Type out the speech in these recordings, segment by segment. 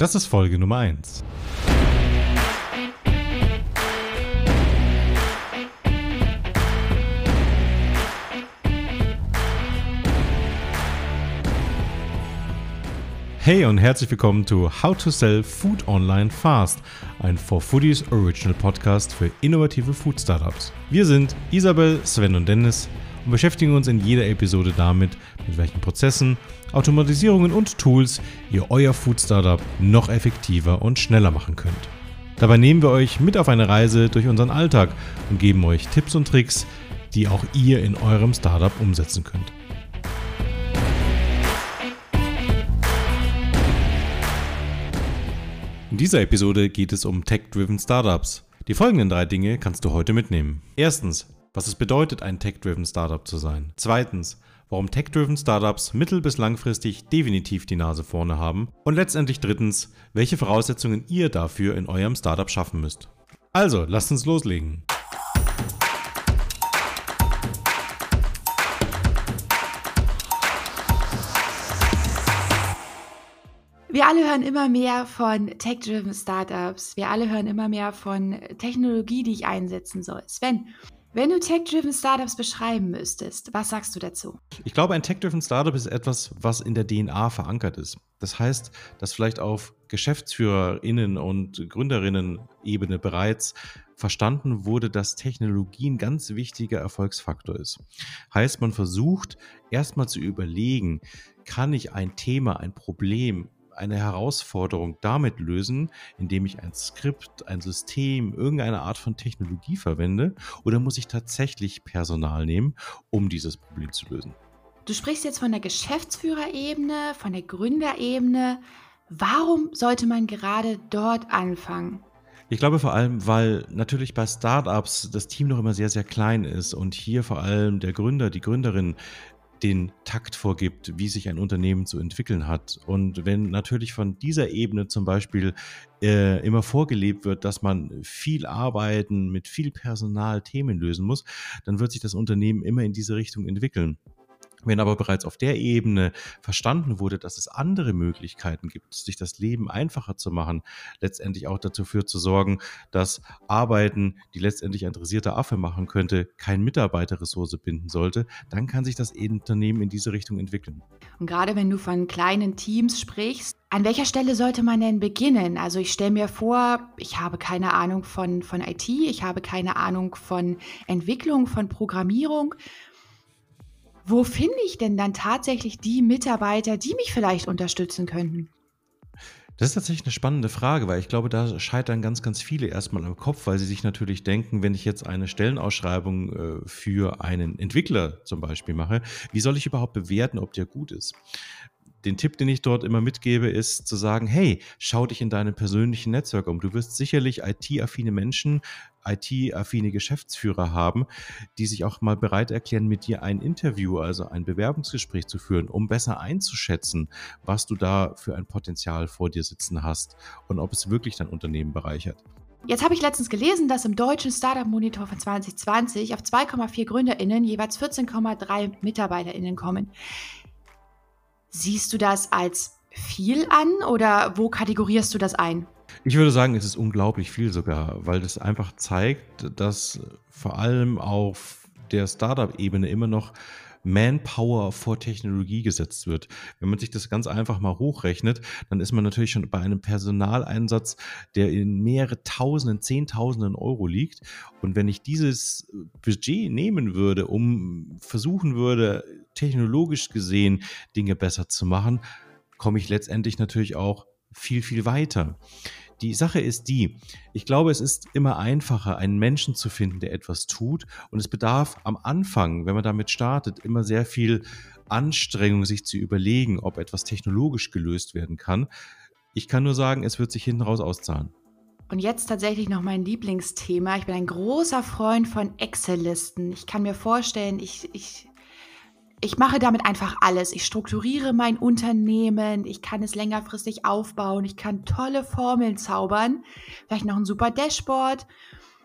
Das ist Folge Nummer 1. Hey und herzlich willkommen zu How to Sell Food Online Fast, ein For Foodies Original Podcast für innovative Food Startups. Wir sind Isabel, Sven und Dennis und beschäftigen uns in jeder Episode damit, mit welchen Prozessen, Automatisierungen und Tools ihr euer Food Startup noch effektiver und schneller machen könnt. Dabei nehmen wir euch mit auf eine Reise durch unseren Alltag und geben euch Tipps und Tricks, die auch ihr in eurem Startup umsetzen könnt. In dieser Episode geht es um Tech-Driven Startups. Die folgenden drei Dinge kannst du heute mitnehmen. Erstens, was es bedeutet, ein Tech-Driven Startup zu sein. Zweitens, warum Tech-Driven Startups mittel- bis langfristig definitiv die Nase vorne haben. Und letztendlich drittens, welche Voraussetzungen ihr dafür in eurem Startup schaffen müsst. Also, lasst uns loslegen. Wir alle hören immer mehr von Tech-Driven Startups. Wir alle hören immer mehr von Technologie, die ich einsetzen soll. Sven, wenn du Tech-Driven Startups beschreiben müsstest, was sagst du dazu? Ich glaube, ein Tech-Driven Startup ist etwas, was in der DNA verankert ist. Das heißt, dass vielleicht auf GeschäftsführerInnen und Gründerinnen-Ebene bereits verstanden wurde, dass Technologie ein ganz wichtiger Erfolgsfaktor ist. Heißt, man versucht erstmal zu überlegen, kann ich ein Thema, ein Problem eine Herausforderung damit lösen, indem ich ein Skript, ein System, irgendeine Art von Technologie verwende? Oder muss ich tatsächlich Personal nehmen, um dieses Problem zu lösen? Du sprichst jetzt von der Geschäftsführerebene, von der Gründerebene. Warum sollte man gerade dort anfangen? Ich glaube vor allem, weil natürlich bei Startups das Team noch immer sehr, sehr klein ist und hier vor allem der Gründer, die Gründerin den Takt vorgibt, wie sich ein Unternehmen zu entwickeln hat. Und wenn natürlich von dieser Ebene zum Beispiel äh, immer vorgelebt wird, dass man viel arbeiten, mit viel Personal Themen lösen muss, dann wird sich das Unternehmen immer in diese Richtung entwickeln. Wenn aber bereits auf der Ebene verstanden wurde, dass es andere Möglichkeiten gibt, sich das Leben einfacher zu machen, letztendlich auch dazu führt zu sorgen, dass Arbeiten, die letztendlich ein dressierter Affe machen könnte, kein Mitarbeiterressource binden sollte, dann kann sich das Unternehmen in diese Richtung entwickeln. Und gerade wenn du von kleinen Teams sprichst, an welcher Stelle sollte man denn beginnen? Also ich stelle mir vor, ich habe keine Ahnung von, von IT, ich habe keine Ahnung von Entwicklung, von Programmierung wo finde ich denn dann tatsächlich die Mitarbeiter, die mich vielleicht unterstützen könnten? Das ist tatsächlich eine spannende Frage, weil ich glaube, da scheitern ganz, ganz viele erstmal im Kopf, weil sie sich natürlich denken, wenn ich jetzt eine Stellenausschreibung äh, für einen Entwickler zum Beispiel mache, wie soll ich überhaupt bewerten, ob der gut ist? den Tipp, den ich dort immer mitgebe, ist zu sagen, hey, schau dich in deinem persönlichen Netzwerk um. Du wirst sicherlich IT-affine Menschen, IT-affine Geschäftsführer haben, die sich auch mal bereit erklären, mit dir ein Interview, also ein Bewerbungsgespräch zu führen, um besser einzuschätzen, was du da für ein Potenzial vor dir sitzen hast und ob es wirklich dein Unternehmen bereichert. Jetzt habe ich letztens gelesen, dass im deutschen Startup Monitor von 2020 auf 2,4 GründerInnen jeweils 14,3 MitarbeiterInnen kommen. Siehst du das als viel an oder wo kategorierst du das ein? Ich würde sagen, es ist unglaublich viel sogar, weil das einfach zeigt, dass vor allem auf der Startup-Ebene immer noch Manpower vor Technologie gesetzt wird. Wenn man sich das ganz einfach mal hochrechnet, dann ist man natürlich schon bei einem Personaleinsatz, der in mehrere Tausenden, Zehntausenden Euro liegt. Und wenn ich dieses Budget nehmen würde, um versuchen würde, technologisch gesehen Dinge besser zu machen, komme ich letztendlich natürlich auch viel, viel weiter. Die Sache ist die, ich glaube, es ist immer einfacher, einen Menschen zu finden, der etwas tut. Und es bedarf am Anfang, wenn man damit startet, immer sehr viel Anstrengung, sich zu überlegen, ob etwas technologisch gelöst werden kann. Ich kann nur sagen, es wird sich hinten raus auszahlen. Und jetzt tatsächlich noch mein Lieblingsthema. Ich bin ein großer Freund von Excel-Listen. Ich kann mir vorstellen, ich, ich ich mache damit einfach alles. Ich strukturiere mein Unternehmen, ich kann es längerfristig aufbauen, ich kann tolle Formeln zaubern, vielleicht noch ein super Dashboard.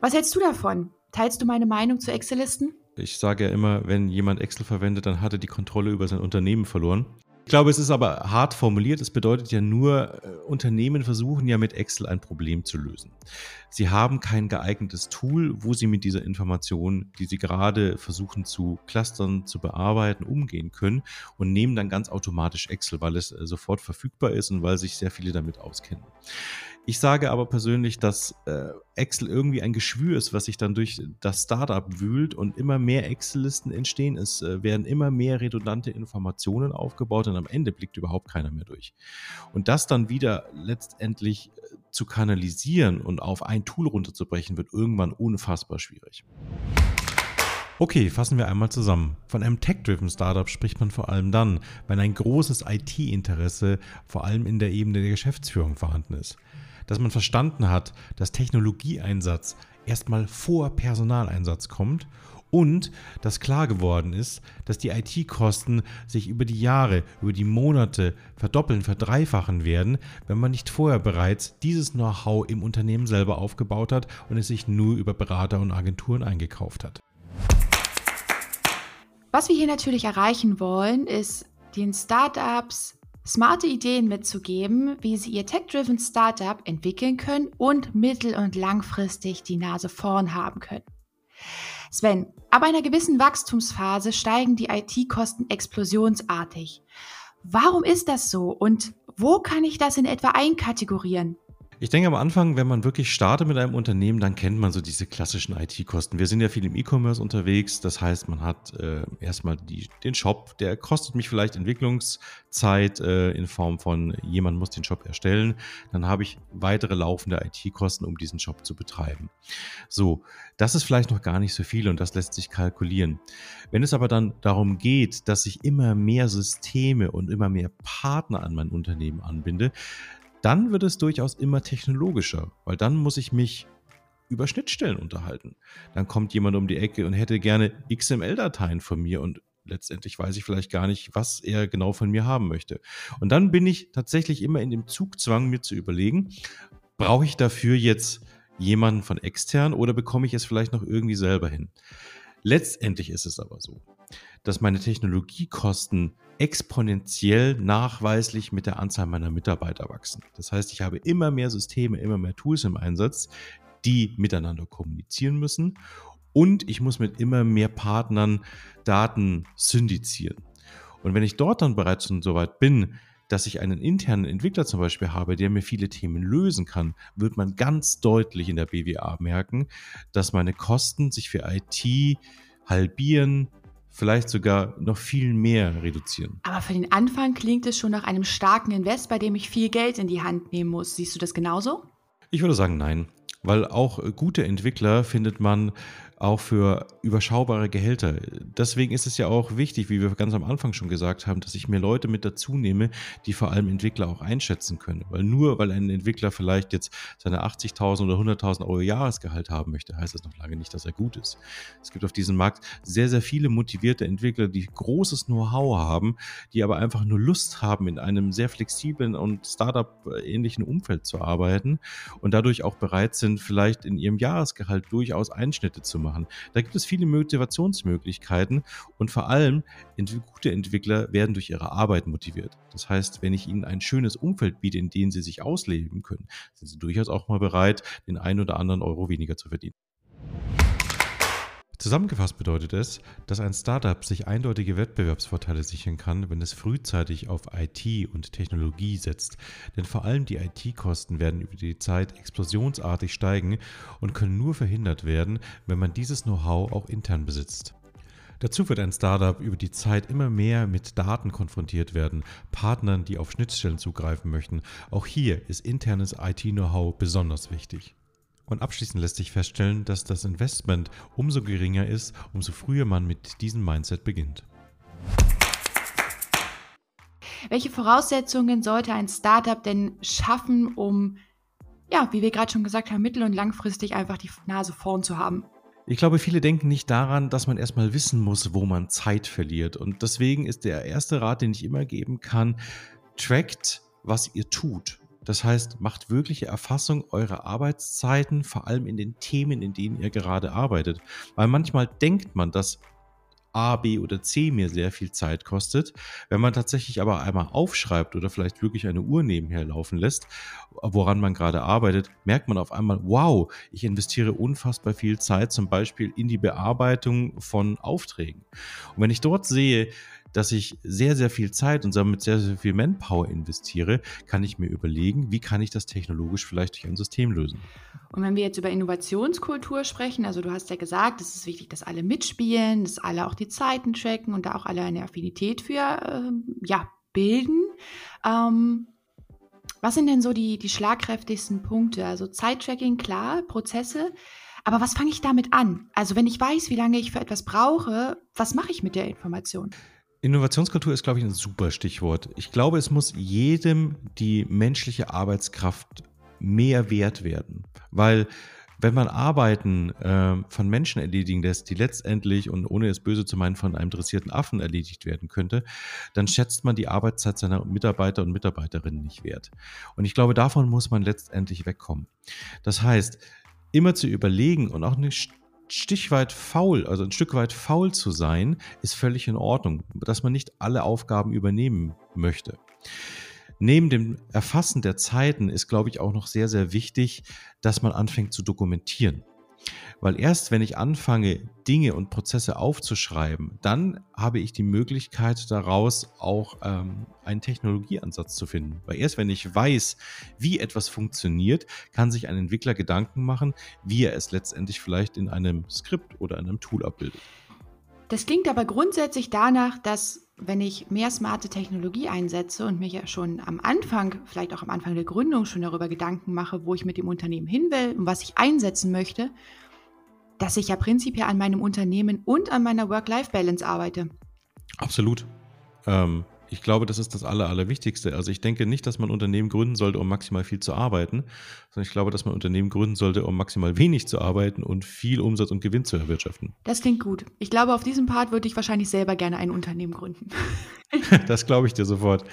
Was hältst du davon? Teilst du meine Meinung zu Excel-Listen? Ich sage ja immer, wenn jemand Excel verwendet, dann hat er die Kontrolle über sein Unternehmen verloren. Ich glaube, es ist aber hart formuliert. Es bedeutet ja nur, äh, Unternehmen versuchen ja mit Excel ein Problem zu lösen. Sie haben kein geeignetes Tool, wo sie mit dieser Information, die sie gerade versuchen zu clustern, zu bearbeiten, umgehen können und nehmen dann ganz automatisch Excel, weil es äh, sofort verfügbar ist und weil sich sehr viele damit auskennen. Ich sage aber persönlich, dass äh, Excel irgendwie ein Geschwür ist, was sich dann durch das Startup wühlt und immer mehr Excel-Listen entstehen. Es äh, werden immer mehr redundante Informationen aufgebaut und am Ende blickt überhaupt keiner mehr durch. Und das dann wieder letztendlich äh, zu kanalisieren und auf ein Tool runterzubrechen, wird irgendwann unfassbar schwierig. Okay, fassen wir einmal zusammen. Von einem Tech-driven Startup spricht man vor allem dann, wenn ein großes IT-Interesse vor allem in der Ebene der Geschäftsführung vorhanden ist dass man verstanden hat, dass Technologieeinsatz erstmal vor Personaleinsatz kommt und dass klar geworden ist, dass die IT-Kosten sich über die Jahre, über die Monate verdoppeln, verdreifachen werden, wenn man nicht vorher bereits dieses Know-how im Unternehmen selber aufgebaut hat und es sich nur über Berater und Agenturen eingekauft hat. Was wir hier natürlich erreichen wollen, ist den Startups smarte Ideen mitzugeben, wie sie ihr Tech-Driven Startup entwickeln können und mittel- und langfristig die Nase vorn haben können. Sven, ab einer gewissen Wachstumsphase steigen die IT-Kosten explosionsartig. Warum ist das so und wo kann ich das in etwa einkategorieren? Ich denke am Anfang, wenn man wirklich startet mit einem Unternehmen, dann kennt man so diese klassischen IT-Kosten. Wir sind ja viel im E-Commerce unterwegs. Das heißt, man hat äh, erstmal die, den Shop, der kostet mich vielleicht Entwicklungszeit äh, in Form von jemand muss den Shop erstellen. Dann habe ich weitere laufende IT-Kosten, um diesen Shop zu betreiben. So, das ist vielleicht noch gar nicht so viel und das lässt sich kalkulieren. Wenn es aber dann darum geht, dass ich immer mehr Systeme und immer mehr Partner an mein Unternehmen anbinde, dann wird es durchaus immer technologischer, weil dann muss ich mich über Schnittstellen unterhalten. Dann kommt jemand um die Ecke und hätte gerne XML-Dateien von mir und letztendlich weiß ich vielleicht gar nicht, was er genau von mir haben möchte. Und dann bin ich tatsächlich immer in dem Zugzwang, mir zu überlegen, brauche ich dafür jetzt jemanden von extern oder bekomme ich es vielleicht noch irgendwie selber hin? Letztendlich ist es aber so, dass meine Technologiekosten exponentiell nachweislich mit der Anzahl meiner Mitarbeiter wachsen. Das heißt, ich habe immer mehr Systeme, immer mehr Tools im Einsatz, die miteinander kommunizieren müssen und ich muss mit immer mehr Partnern Daten syndizieren. Und wenn ich dort dann bereits schon so weit bin, dass ich einen internen Entwickler zum Beispiel habe, der mir viele Themen lösen kann, wird man ganz deutlich in der BWA merken, dass meine Kosten sich für IT halbieren, vielleicht sogar noch viel mehr reduzieren. Aber für den Anfang klingt es schon nach einem starken Invest, bei dem ich viel Geld in die Hand nehmen muss. Siehst du das genauso? Ich würde sagen, nein. Weil auch gute Entwickler findet man auch für überschaubare Gehälter. Deswegen ist es ja auch wichtig, wie wir ganz am Anfang schon gesagt haben, dass ich mir Leute mit dazu nehme, die vor allem Entwickler auch einschätzen können. Weil nur weil ein Entwickler vielleicht jetzt seine 80.000 oder 100.000 Euro Jahresgehalt haben möchte, heißt das noch lange nicht, dass er gut ist. Es gibt auf diesem Markt sehr, sehr viele motivierte Entwickler, die großes Know-how haben, die aber einfach nur Lust haben, in einem sehr flexiblen und Startup-ähnlichen Umfeld zu arbeiten und dadurch auch bereit sind, vielleicht in ihrem Jahresgehalt durchaus Einschnitte zu machen machen. Da gibt es viele Motivationsmöglichkeiten und vor allem gute Entwickler werden durch ihre Arbeit motiviert. Das heißt, wenn ich ihnen ein schönes Umfeld biete, in dem sie sich ausleben können, sind sie durchaus auch mal bereit, den einen oder anderen Euro weniger zu verdienen. Zusammengefasst bedeutet es, dass ein Startup sich eindeutige Wettbewerbsvorteile sichern kann, wenn es frühzeitig auf IT und Technologie setzt. Denn vor allem die IT-Kosten werden über die Zeit explosionsartig steigen und können nur verhindert werden, wenn man dieses Know-how auch intern besitzt. Dazu wird ein Startup über die Zeit immer mehr mit Daten konfrontiert werden, Partnern, die auf Schnittstellen zugreifen möchten. Auch hier ist internes IT-Know-how besonders wichtig. Und abschließend lässt sich feststellen, dass das Investment umso geringer ist, umso früher man mit diesem Mindset beginnt. Welche Voraussetzungen sollte ein Startup denn schaffen, um, ja, wie wir gerade schon gesagt haben, mittel- und langfristig einfach die Nase vorn zu haben? Ich glaube, viele denken nicht daran, dass man erstmal wissen muss, wo man Zeit verliert. Und deswegen ist der erste Rat, den ich immer geben kann, trackt, was ihr tut. Das heißt, macht wirkliche Erfassung eurer Arbeitszeiten, vor allem in den Themen, in denen ihr gerade arbeitet. Weil manchmal denkt man, dass A, B oder C mir sehr viel Zeit kostet. Wenn man tatsächlich aber einmal aufschreibt oder vielleicht wirklich eine Uhr nebenher laufen lässt, woran man gerade arbeitet, merkt man auf einmal, wow, ich investiere unfassbar viel Zeit zum Beispiel in die Bearbeitung von Aufträgen. Und wenn ich dort sehe, dass ich sehr, sehr viel Zeit und damit sehr, sehr viel Manpower investiere, kann ich mir überlegen, wie kann ich das technologisch vielleicht durch ein System lösen. Und wenn wir jetzt über Innovationskultur sprechen, also du hast ja gesagt, es ist wichtig, dass alle mitspielen, dass alle auch die Zeiten tracken und da auch alle eine Affinität für ähm, ja, bilden. Ähm, was sind denn so die, die schlagkräftigsten Punkte? Also Zeittracking, klar, Prozesse. Aber was fange ich damit an? Also wenn ich weiß, wie lange ich für etwas brauche, was mache ich mit der Information? Innovationskultur ist, glaube ich, ein super Stichwort. Ich glaube, es muss jedem die menschliche Arbeitskraft mehr wert werden, weil wenn man Arbeiten äh, von Menschen erledigen lässt, die letztendlich und ohne es böse zu meinen von einem dressierten Affen erledigt werden könnte, dann schätzt man die Arbeitszeit seiner Mitarbeiter und Mitarbeiterinnen nicht wert. Und ich glaube, davon muss man letztendlich wegkommen. Das heißt, immer zu überlegen und auch eine Stich weit faul, also ein Stück weit faul zu sein, ist völlig in Ordnung, dass man nicht alle Aufgaben übernehmen möchte. Neben dem Erfassen der Zeiten ist, glaube ich, auch noch sehr, sehr wichtig, dass man anfängt zu dokumentieren. Weil erst wenn ich anfange, Dinge und Prozesse aufzuschreiben, dann habe ich die Möglichkeit daraus auch ähm, einen Technologieansatz zu finden. Weil erst wenn ich weiß, wie etwas funktioniert, kann sich ein Entwickler Gedanken machen, wie er es letztendlich vielleicht in einem Skript oder einem Tool abbildet. Das klingt aber grundsätzlich danach, dass wenn ich mehr smarte Technologie einsetze und mir ja schon am Anfang, vielleicht auch am Anfang der Gründung schon darüber Gedanken mache, wo ich mit dem Unternehmen hin will und was ich einsetzen möchte, dass ich ja prinzipiell an meinem Unternehmen und an meiner Work-Life-Balance arbeite. Absolut. Ähm, ich glaube, das ist das Aller, Allerwichtigste. Also ich denke nicht, dass man Unternehmen gründen sollte, um maximal viel zu arbeiten, sondern ich glaube, dass man Unternehmen gründen sollte, um maximal wenig zu arbeiten und viel Umsatz und Gewinn zu erwirtschaften. Das klingt gut. Ich glaube, auf diesem Part würde ich wahrscheinlich selber gerne ein Unternehmen gründen. das glaube ich dir sofort.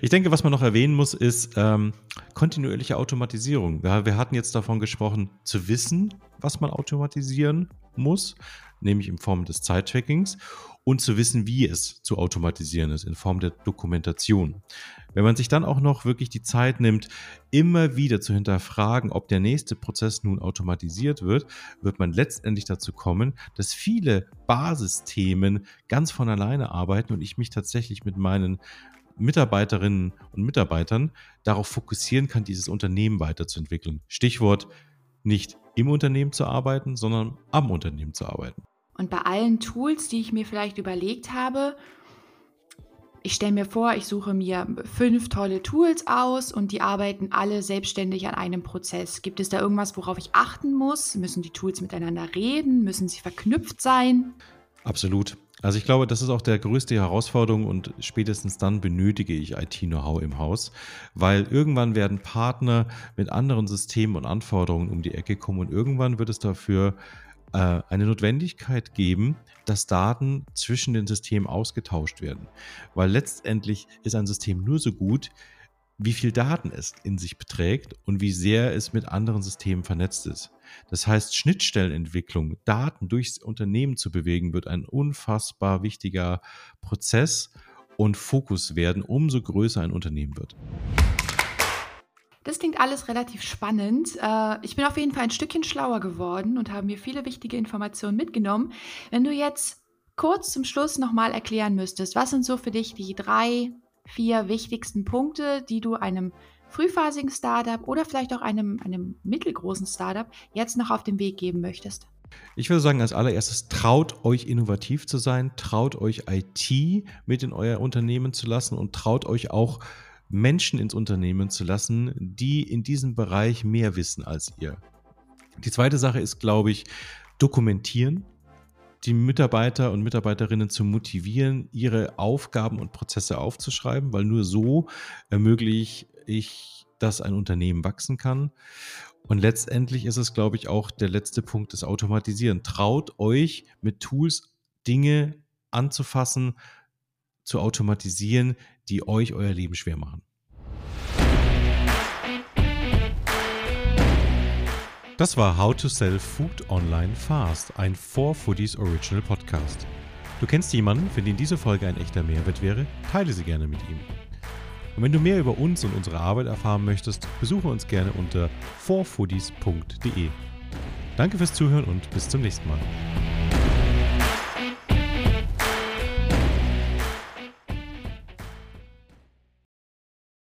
Ich denke, was man noch erwähnen muss, ist ähm, kontinuierliche Automatisierung. Wir, wir hatten jetzt davon gesprochen, zu wissen, was man automatisieren muss, nämlich in Form des Zeittrackings und zu wissen, wie es zu automatisieren ist, in Form der Dokumentation. Wenn man sich dann auch noch wirklich die Zeit nimmt, immer wieder zu hinterfragen, ob der nächste Prozess nun automatisiert wird, wird man letztendlich dazu kommen, dass viele Basisthemen ganz von alleine arbeiten und ich mich tatsächlich mit meinen Mitarbeiterinnen und Mitarbeitern darauf fokussieren kann, dieses Unternehmen weiterzuentwickeln. Stichwort nicht im Unternehmen zu arbeiten, sondern am Unternehmen zu arbeiten. Und bei allen Tools, die ich mir vielleicht überlegt habe, ich stelle mir vor, ich suche mir fünf tolle Tools aus und die arbeiten alle selbstständig an einem Prozess. Gibt es da irgendwas, worauf ich achten muss? Müssen die Tools miteinander reden? Müssen sie verknüpft sein? Absolut. Also ich glaube, das ist auch der größte Herausforderung und spätestens dann benötige ich IT-Know-how im Haus, weil irgendwann werden Partner mit anderen Systemen und Anforderungen um die Ecke kommen und irgendwann wird es dafür äh, eine Notwendigkeit geben, dass Daten zwischen den Systemen ausgetauscht werden. Weil letztendlich ist ein System nur so gut, wie viel Daten es in sich beträgt und wie sehr es mit anderen Systemen vernetzt ist. Das heißt, Schnittstellenentwicklung, Daten durchs Unternehmen zu bewegen, wird ein unfassbar wichtiger Prozess und Fokus werden, umso größer ein Unternehmen wird. Das klingt alles relativ spannend. Äh, ich bin auf jeden Fall ein Stückchen schlauer geworden und habe mir viele wichtige Informationen mitgenommen. Wenn du jetzt kurz zum Schluss nochmal erklären müsstest, was sind so für dich die drei, vier wichtigsten Punkte, die du einem frühphasigen Startup oder vielleicht auch einem, einem mittelgroßen Startup jetzt noch auf den Weg geben möchtest? Ich würde sagen, als allererstes traut euch innovativ zu sein, traut euch IT mit in euer Unternehmen zu lassen und traut euch auch Menschen ins Unternehmen zu lassen, die in diesem Bereich mehr wissen als ihr. Die zweite Sache ist, glaube ich, dokumentieren, die Mitarbeiter und Mitarbeiterinnen zu motivieren, ihre Aufgaben und Prozesse aufzuschreiben, weil nur so ermögliche ich, dass ein Unternehmen wachsen kann. Und letztendlich ist es, glaube ich, auch der letzte Punkt des Automatisieren. Traut euch mit Tools Dinge anzufassen, zu automatisieren, die euch euer Leben schwer machen. Das war How to Sell Food Online Fast, ein 4Foodies Original Podcast. Du kennst jemanden, für den diese Folge ein echter Mehrwert wäre? Teile sie gerne mit ihm. Und wenn du mehr über uns und unsere Arbeit erfahren möchtest, besuche uns gerne unter forfoodies.de. Danke fürs Zuhören und bis zum nächsten Mal.